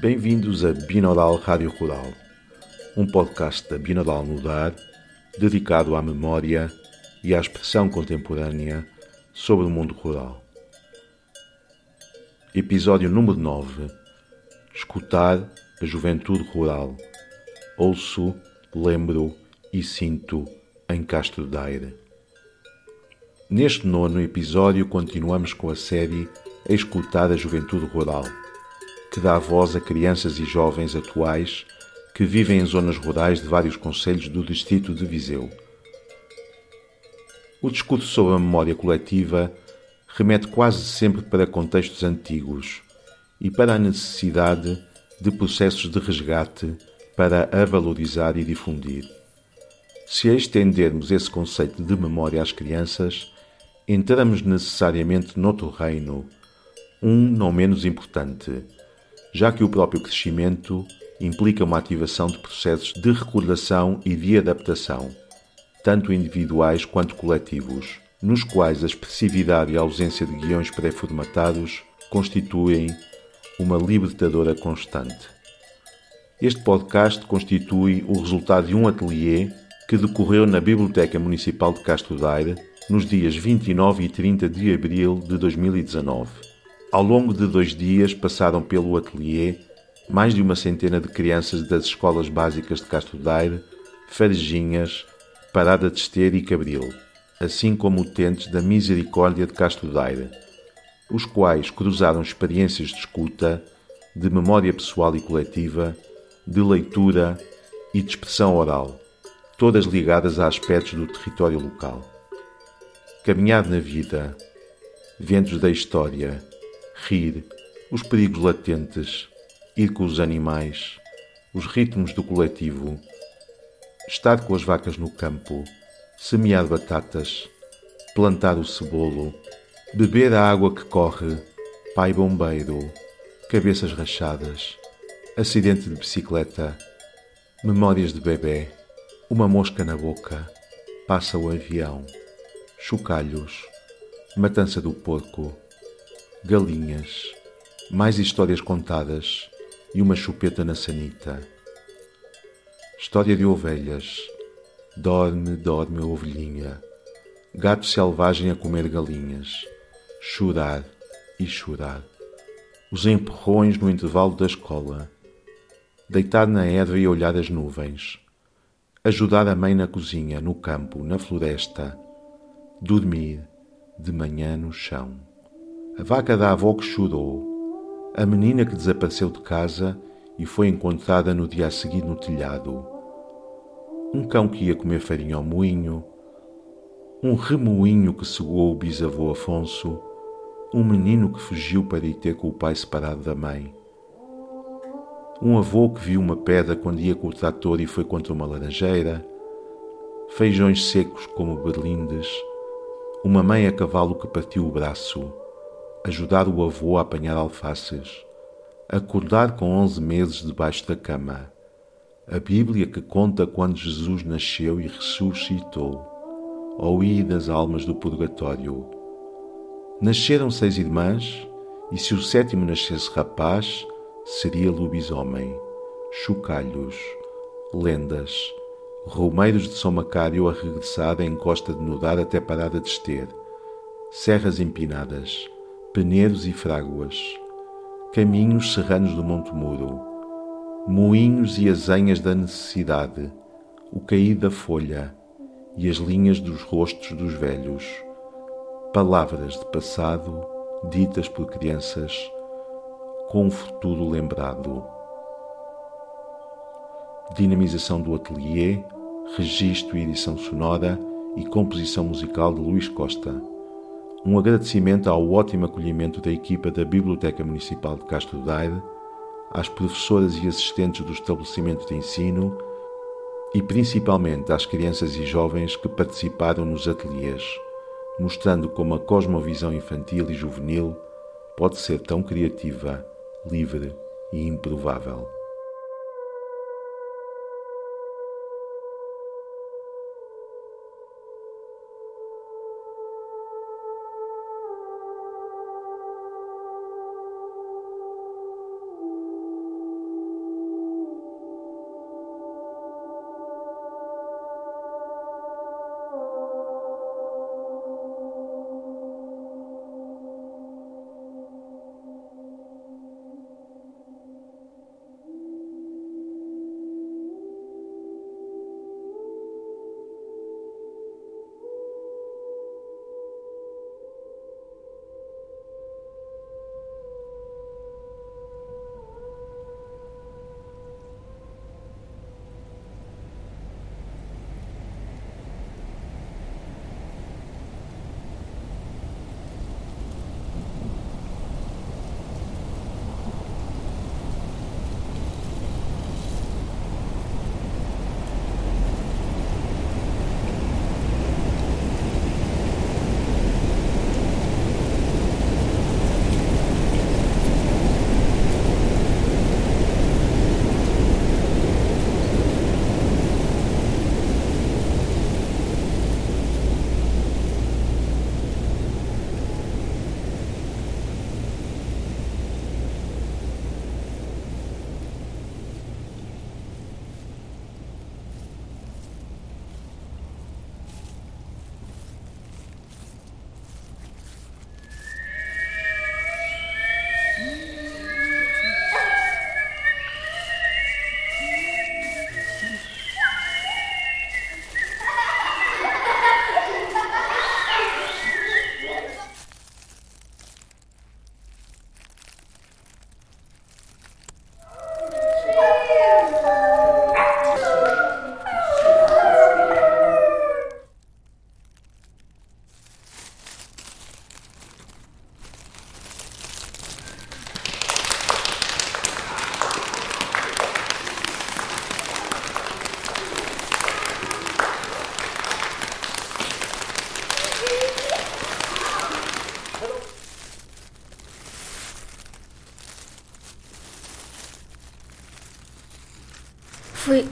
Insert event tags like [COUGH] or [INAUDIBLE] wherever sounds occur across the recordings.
Bem-vindos a Binaural Rádio Rural, um podcast da Binaural Mudar dedicado à memória e à expressão contemporânea sobre o mundo rural. Episódio número 9 Escutar a juventude rural. Ouço, lembro e sinto em Castro Daire. Neste nono episódio continuamos com a série Escutar a Juventude Rural, que dá voz a crianças e jovens atuais que vivem em zonas rurais de vários conselhos do distrito de Viseu. O discurso sobre a memória coletiva remete quase sempre para contextos antigos e para a necessidade de processos de resgate para a valorizar e difundir. Se estendermos esse conceito de memória às crianças, entramos necessariamente noutro reino, um não menos importante, já que o próprio crescimento implica uma ativação de processos de recordação e de adaptação, tanto individuais quanto coletivos, nos quais a expressividade e a ausência de guiões pré-formatados constituem uma libertadora constante. Este podcast constitui o resultado de um ateliê que decorreu na Biblioteca Municipal de Castro Daire nos dias 29 e 30 de abril de 2019. Ao longo de dois dias passaram pelo ateliê mais de uma centena de crianças das escolas básicas de Castro Daire, Farejinhas, Parada de Esteira e Cabril, assim como utentes da Misericórdia de Castro Daire, os quais cruzaram experiências de escuta, de memória pessoal e coletiva, de leitura e de expressão oral, todas ligadas a aspectos do território local. Caminhar na vida, ventos da história, rir, os perigos latentes, ir com os animais, os ritmos do coletivo, estar com as vacas no campo, semear batatas, plantar o cebolo, beber a água que corre, pai bombeiro, cabeças rachadas, acidente de bicicleta, memórias de bebê, uma mosca na boca, passa o avião, chocalhos, matança do porco, galinhas, mais histórias contadas e uma chupeta na sanita. História de ovelhas. Dorme, dorme, ovelhinha. Gato selvagem a comer galinhas. Chorar e chorar. Os empurrões no intervalo da escola. Deitar na erva e olhar as nuvens. Ajudar a mãe na cozinha, no campo, na floresta. Dormir, de manhã no chão. A vaca da avó que chorou. A menina que desapareceu de casa e foi encontrada no dia a seguir no telhado. Um cão que ia comer farinha ao moinho, um remoinho que cegou o bisavô Afonso, um menino que fugiu para ir ter com o pai separado da mãe, um avô que viu uma pedra quando ia com o trator e foi contra uma laranjeira, feijões secos como berlindes, uma mãe a cavalo que partiu o braço, ajudar o avô a apanhar alfaces, acordar com onze meses debaixo da cama, a Bíblia que conta quando Jesus nasceu e ressuscitou, ou ir das almas do purgatório. Nasceram seis irmãs, e se o sétimo nascesse rapaz, seria lobisomem, chocalhos, lendas, romeiros de São Macário a regressar da encosta de Nudar até Parada de Ester, serras empinadas, penedos e fráguas, caminhos serranos do Monte Muro, moinhos e azenhas da necessidade, o cair da folha e as linhas dos rostos dos velhos, palavras de passado ditas por crianças com um futuro lembrado. Dinamização do ateliê, registro e edição sonora e composição musical de Luís Costa um agradecimento ao ótimo acolhimento da equipa da Biblioteca Municipal de Castro Daire, às professoras e assistentes do estabelecimento de ensino e principalmente às crianças e jovens que participaram nos ateliês, mostrando como a cosmovisão infantil e juvenil pode ser tão criativa, livre e improvável.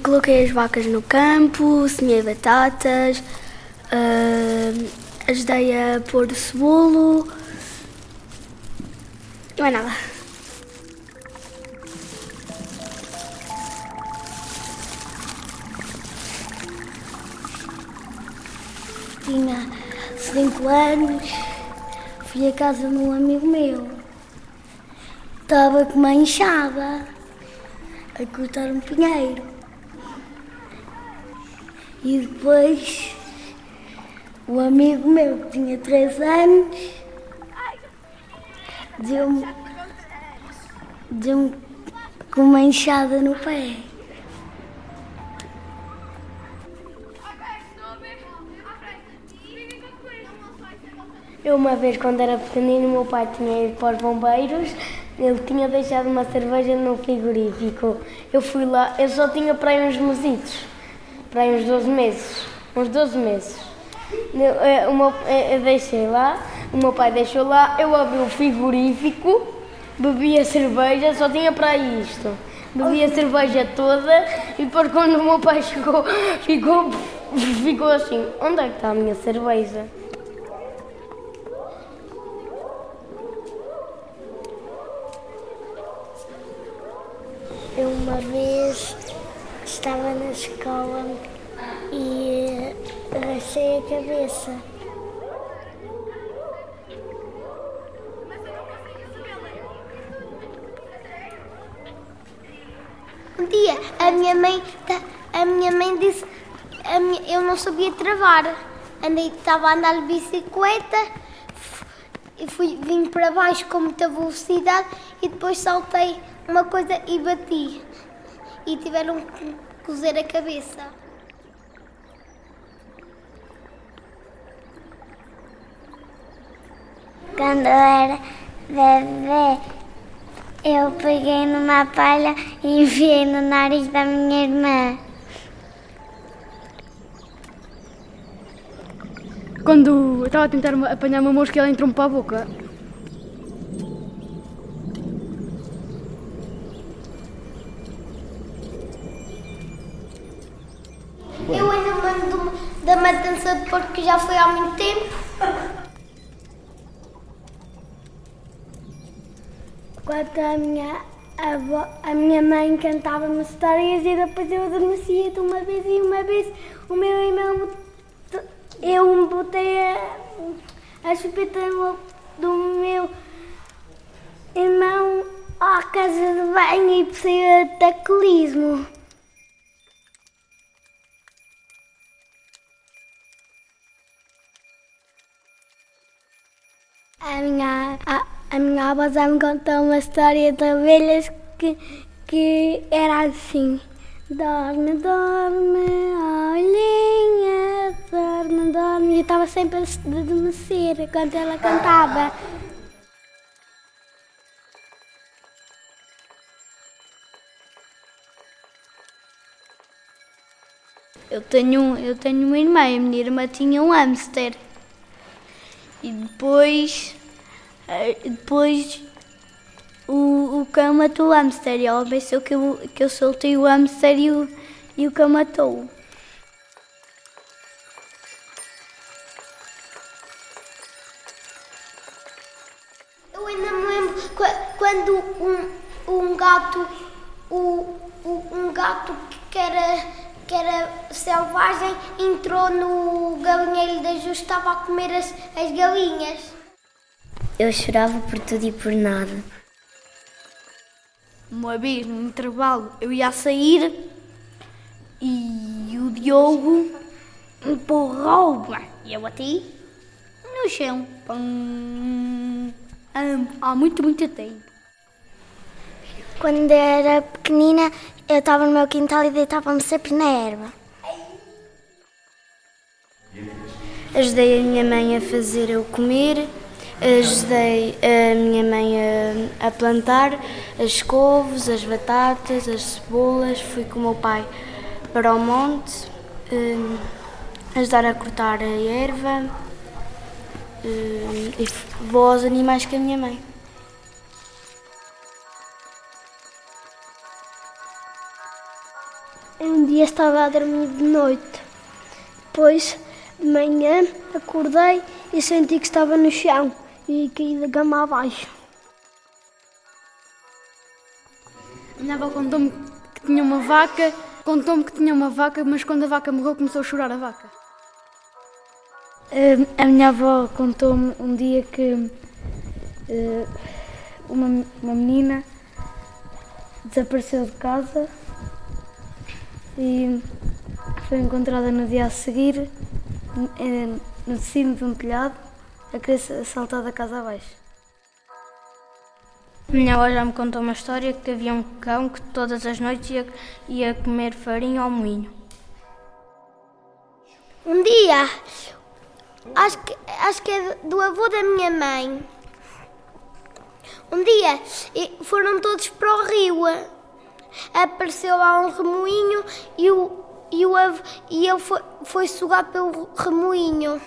Coloquei as vacas no campo, semeei batatas, uh, ajudei a pôr o cebolo. Não é nada. Tinha cinco anos, fui à casa de um amigo meu. Estava com uma enxada a cortar um pinheiro. E depois o amigo meu, que tinha três anos, deu-me deu com uma enxada no pé. Eu uma vez quando era pequenino, meu pai tinha ido para os bombeiros, ele tinha deixado uma cerveja no frigorífico. Eu fui lá, eu só tinha para aí uns mesitos, para aí uns 12 meses, uns 12 meses. Eu, eu, eu deixei lá, o meu pai deixou lá, eu abri o frigorífico, bebi a cerveja, só tinha para isto. Bebi a cerveja toda e depois quando o meu pai chegou, ficou, ficou assim, onde é que está a minha cerveja? Eu uma vez estava na escola e rachei a cabeça. Um dia a minha mãe, a minha mãe disse, minha, eu não sabia travar. Andei, estava a andar de bicicleta, e fui, vim para baixo com muita velocidade e depois saltei uma coisa e bati. E tiveram cozer a cabeça. Quando eu era bebê, eu peguei numa palha e enfiei no nariz da minha irmã. Quando eu estava a tentar apanhar uma mosca, ela entrou-me para a boca. Eu ainda mando da matança de porco que já foi há muito tempo. Quando a minha avó, a minha mãe cantava-me histórias e depois eu adormecia de uma vez e uma vez o meu irmão eu botei a, a chupeta do meu irmão à casa de banho e passei a taquilismo. A minha, a, a minha avó já me contou uma história de ovelhas que, que era assim. Dorme, dorme, olhinha, dorme, dorme. E estava sempre a adormecer quando ela cantava. Eu tenho, eu tenho uma irmã, a minha irmã tinha um hamster. E depois, depois o, o cão matou o hamster e ela pensou que eu, que eu soltei o hamster e o, e o cão matou. Eu ainda me lembro quando um, um gato, o, um gato que era, que era selvagem entrou no galinheiro da Ju estava a comer as, as galinhas. Eu chorava por tudo e por nada. Uma vez, no intervalo, eu ia sair e o Diogo empurrou-me e eu bati no chão. Pum. Há muito, muito tempo. Quando era pequenina, eu estava no meu quintal e deitava-me sempre na erva. Ajudei a minha mãe a fazer eu comer, ajudei a minha mãe a, a, plantar as couves, as batatas, as cebolas. Fui com o meu pai para o monte um, ajudar a cortar a erva um, e vou aos animais com a minha mãe. Um dia estava a dormir de noite. Depois, de manhã, acordei e senti que estava no chão e caí da cama abaixo. A minha avó contou-me que tinha uma vaca, contou-me que tinha uma vaca, mas quando a vaca morreu começou a chorar a vaca. Eh, a minha avó contou-me um dia que eh, uma, uma menina desapareceu de casa e foi encontrada no dia a seguir eh, no cimo de um telhado a querer saltar da casa abaixo. Minha avó já me contou uma história que havia um cão que todas as noites ia, ia comer farinha ao moinho. Um dia, acho que, acho que é do avô da minha mãe. Um dia foram todos para o rio. Apareceu lá um remoinho e, o, e, o, e ele foi, foi sugar pelo remoinho.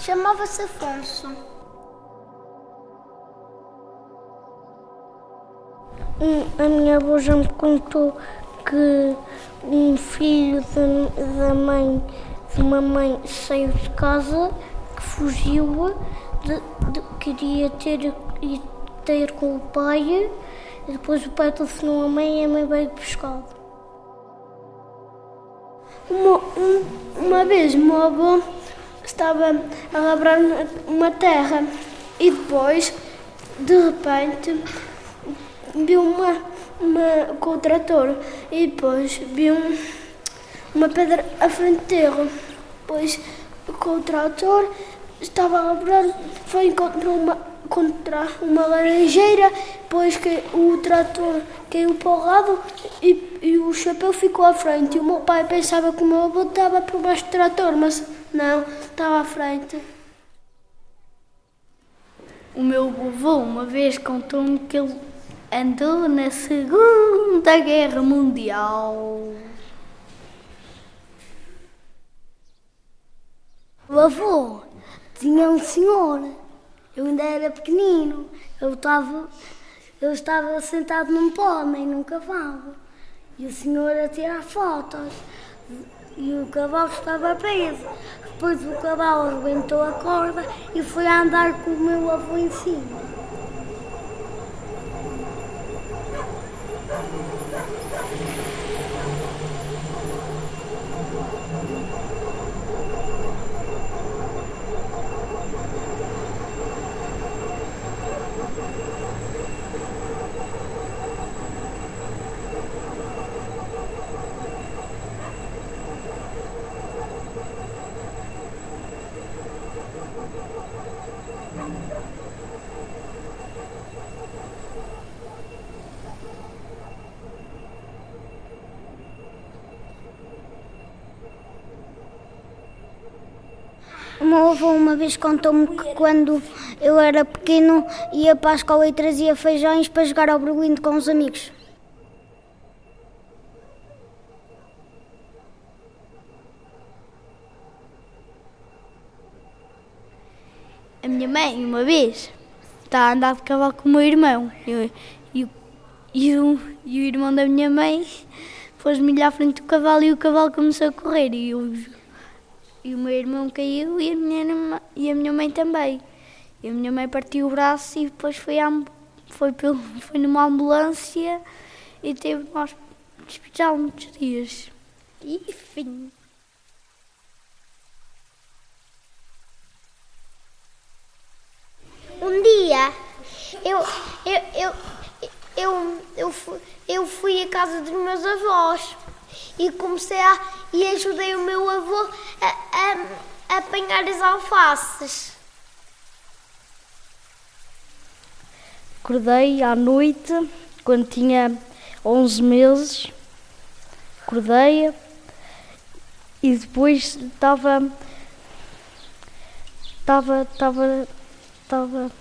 Chamava-se Afonso. A minha avó já me contou que um filho da, mãe, de uma mãe, saiu de casa, que fugiu, de, de, queria ter, ter com o pai, e depois o pai telefonou a mãe e a mãe veio buscá-lo. Uma, uma vez meu avô estava a labrar uma terra e depois, de repente, viu uma, uma com o trator e depois viu uma pedra à frente dele. Depois, com o trator, estava a labrar, foi encontrar uma, contra uma laranjeira, depois que o trator caiu para o lado e, e, o chapéu ficou à frente. E o meu pai pensava que o meu avô estava por baixo do trator, mas não, estava à frente. O meu avô uma vez contou-me que ele andou na Segunda Guerra Mundial. O avô tinha um senhor, eu ainda era pequenino, eu estava, eu estava sentado num pônei, num cavalo, e o senhor a tirar fotos, e o cavalo estava preso. Depois o cavalo arrebentou a corda e foi andar com o meu avô em cima. Avô uma vez contou-me que quando eu era pequeno ia para a escola e trazia feijões para jogar ao Berlindo com os amigos. A minha mãe, uma vez, está a andar de cavalo com o meu irmão. e, o, e o irmão da minha mãe pôs-me à frente do cavalo e o cavalo começou a correr. E eu e o meu irmão caiu e a minha, e a minha mãe também. E a minha mãe partiu o braço e depois foi, a, foi, pelo, [LAUGHS] foi numa ambulância e teve no hospital muitos dias. E enfim. Um dia eu, eu, eu, eu, eu, fui, eu fui à casa dos meus avós e comecei a e ajudei o meu avô a, a, a apanhar as alfaces. Acordei à noite, quando tinha 11 meses, acordei e depois estava estava estava estava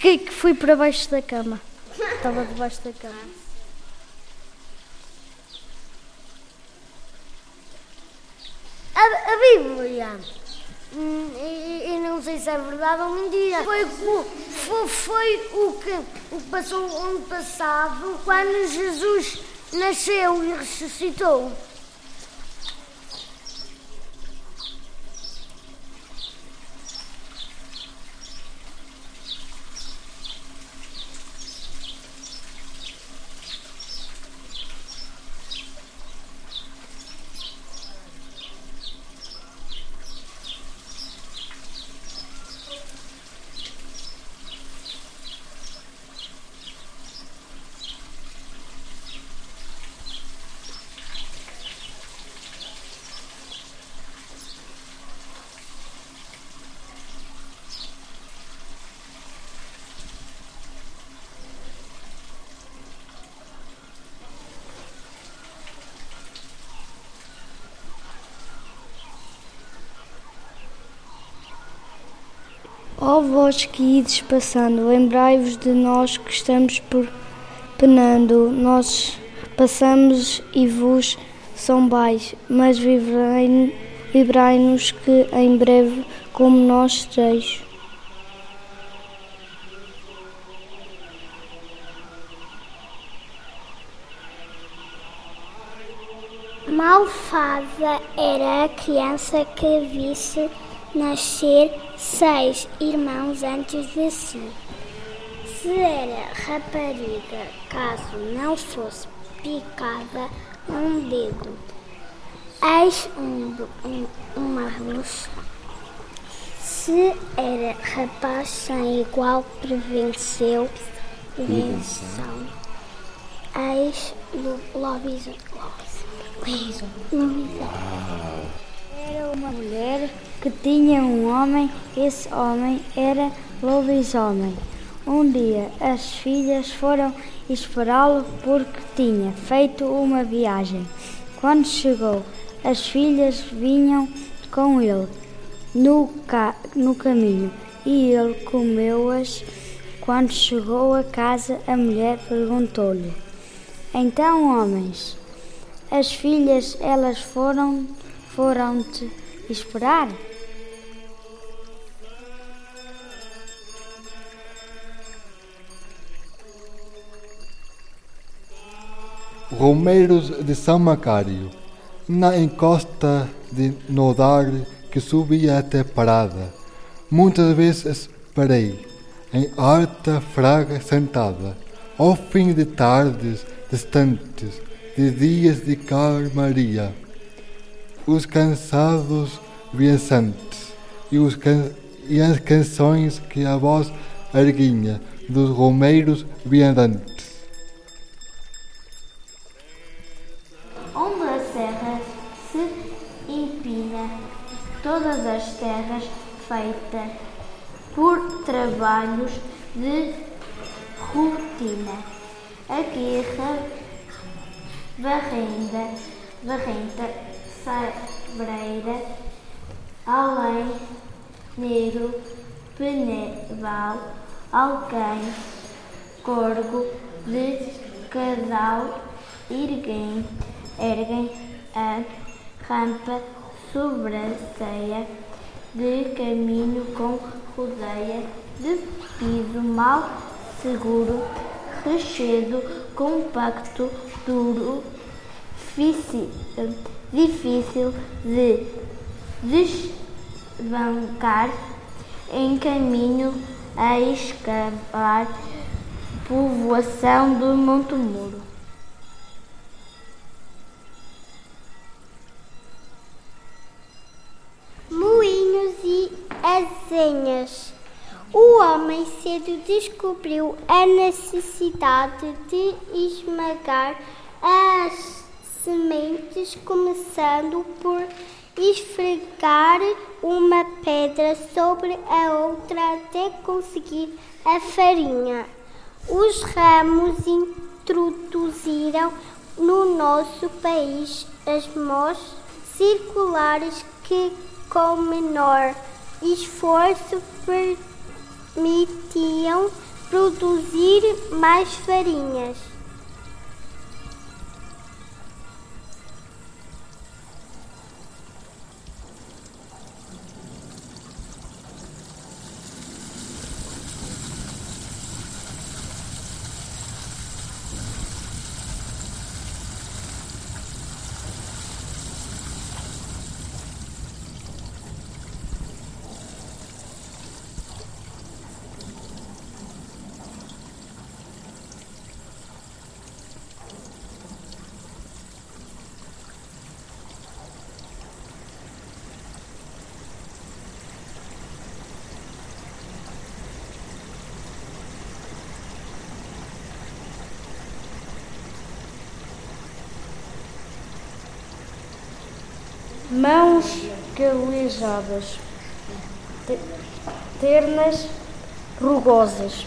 que, que fui para baixo da cama? Estava debaixo da cama A, a Bíblia, hum, eu não sei se é verdade ou mentira, foi, foi, foi o, que, o que passou ano passado, quando Jesus nasceu e ressuscitou. Ó vós que ides passando, lembrai-vos de nós que estamos por penando. Nós passamos e vos sombais, mas livrai-nos que em breve como nós esteis. Malfada era a criança que visse nascer seis irmãos antes de si. Se era rapariga, caso não fosse picada um dedo, eis um, um, uma luz. Se era rapaz sem igual prevenceu prevenção, eis lobisomem. Era uma mulher que tinha um homem, esse homem era lobisomem. Um dia as filhas foram esperá-lo porque tinha feito uma viagem. Quando chegou, as filhas vinham com ele no, ca no caminho e ele comeu-as. Quando chegou a casa, a mulher perguntou-lhe: Então, homens, as filhas elas foram foram te esperar? Romeiros de São Macário, na encosta de Nodar que subia até Parada. Muitas vezes parei, em harta fraga sentada, ao fim de tardes distantes, de dias de calmaria. Os cansados viajantes e, os can e as canções que a voz erguinha dos romeiros viandantes. Onde a serra se empina, todas as terras feitas por trabalhos de rotina. A guerra varrenda, varrenta, sabreira, além, negro, peneval, alguém, corgo, de casal, erguem, erguem a rampa sobranceia de caminho com rodeia de piso mal seguro, rechedo, compacto, duro, difícil, difícil de desbancar em caminho a escavar povoação do Monte Muro. Moinhos e azenhas. O homem cedo descobriu a necessidade de esmagar as sementes, começando por esfregar uma pedra sobre a outra até conseguir a farinha. Os ramos introduziram no nosso país as mãos circulares que, com menor esforço, permitiam produzir mais farinhas. Mãos calejadas, ternas, rugosas,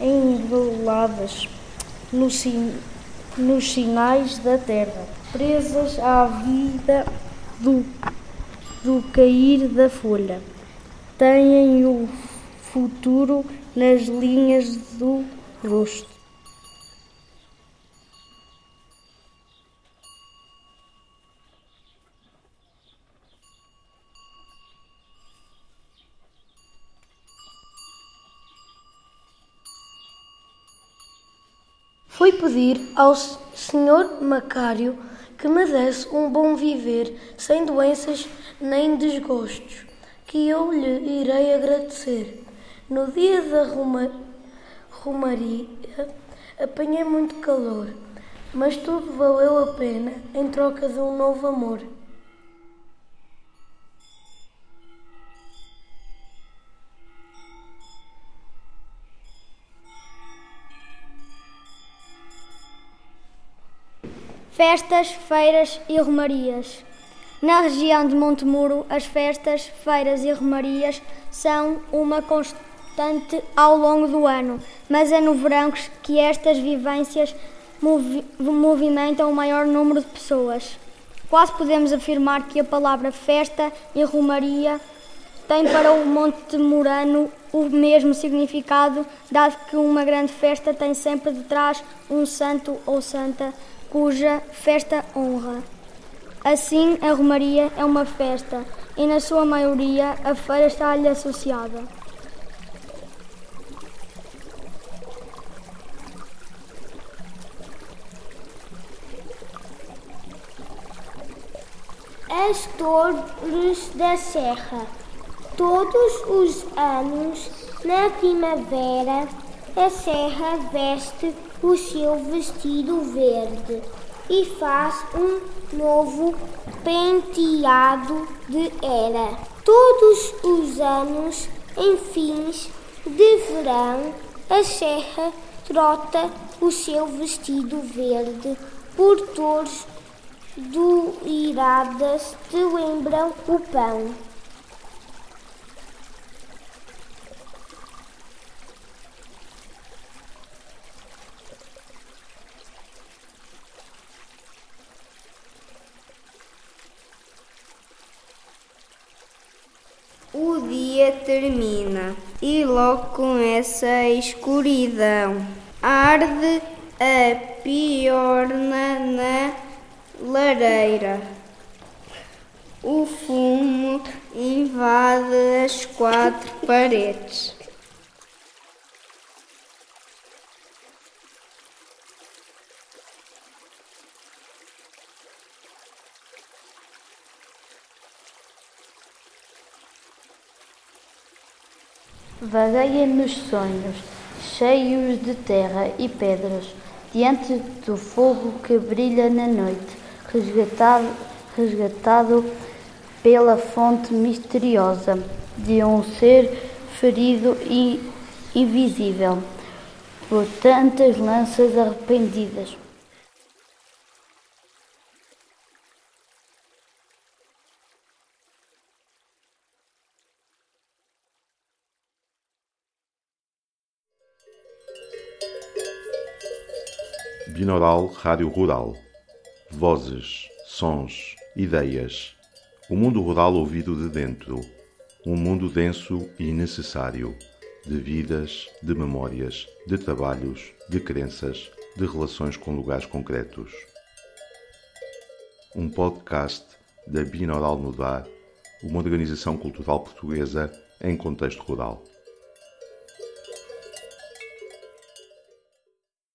enroladas no sin, nos sinais da terra, presas à vida do, do cair da folha. Têm o futuro nas linhas do rosto. Pedir ao Sr. Macário que me desse um bom viver, sem doenças nem desgostos, que eu lhe irei agradecer. No dia da Roma, Romaria apanhei muito calor, mas tudo valeu a pena em troca de um novo amor. Festas, feiras e romarias. Na região de Montemuro, as festas, feiras e romarias são uma constante ao longo do ano, mas é no verão que estas vivências movi movimentam o maior número de pessoas. Quase podemos afirmar que a palavra festa e romaria tem para o Montemurano o mesmo significado, dado que uma grande festa tem sempre de trás um santo ou santa cuja festa honra. Assim, a Romaria é uma festa e, na sua maioria, a feira está-lhe associada. As Torres da Serra. Todos os anos, na primavera, a serra veste o seu vestido verde e faz um novo penteado de era. Todos os anos, em fins de verão, a serra trota o seu vestido verde por torres doiradas que lembram o pão. O dia termina e logo começa a escuridão. Arde a piorna na lareira. O fumo invade as quatro paredes. Vagueia nos sonhos, cheios de terra e pedras, diante do fogo que brilha na noite, resgatado, resgatado pela fonte misteriosa de um ser ferido e invisível por tantas lanças arrependidas. Binaural Rádio Rural. Vozes, sons, ideias. O mundo rural ouvido de dentro. Um mundo denso e necessário. De vidas, de memórias, de trabalhos, de crenças, de relações com lugares concretos. Um podcast da Binaural Mudar, uma organização cultural portuguesa em contexto rural.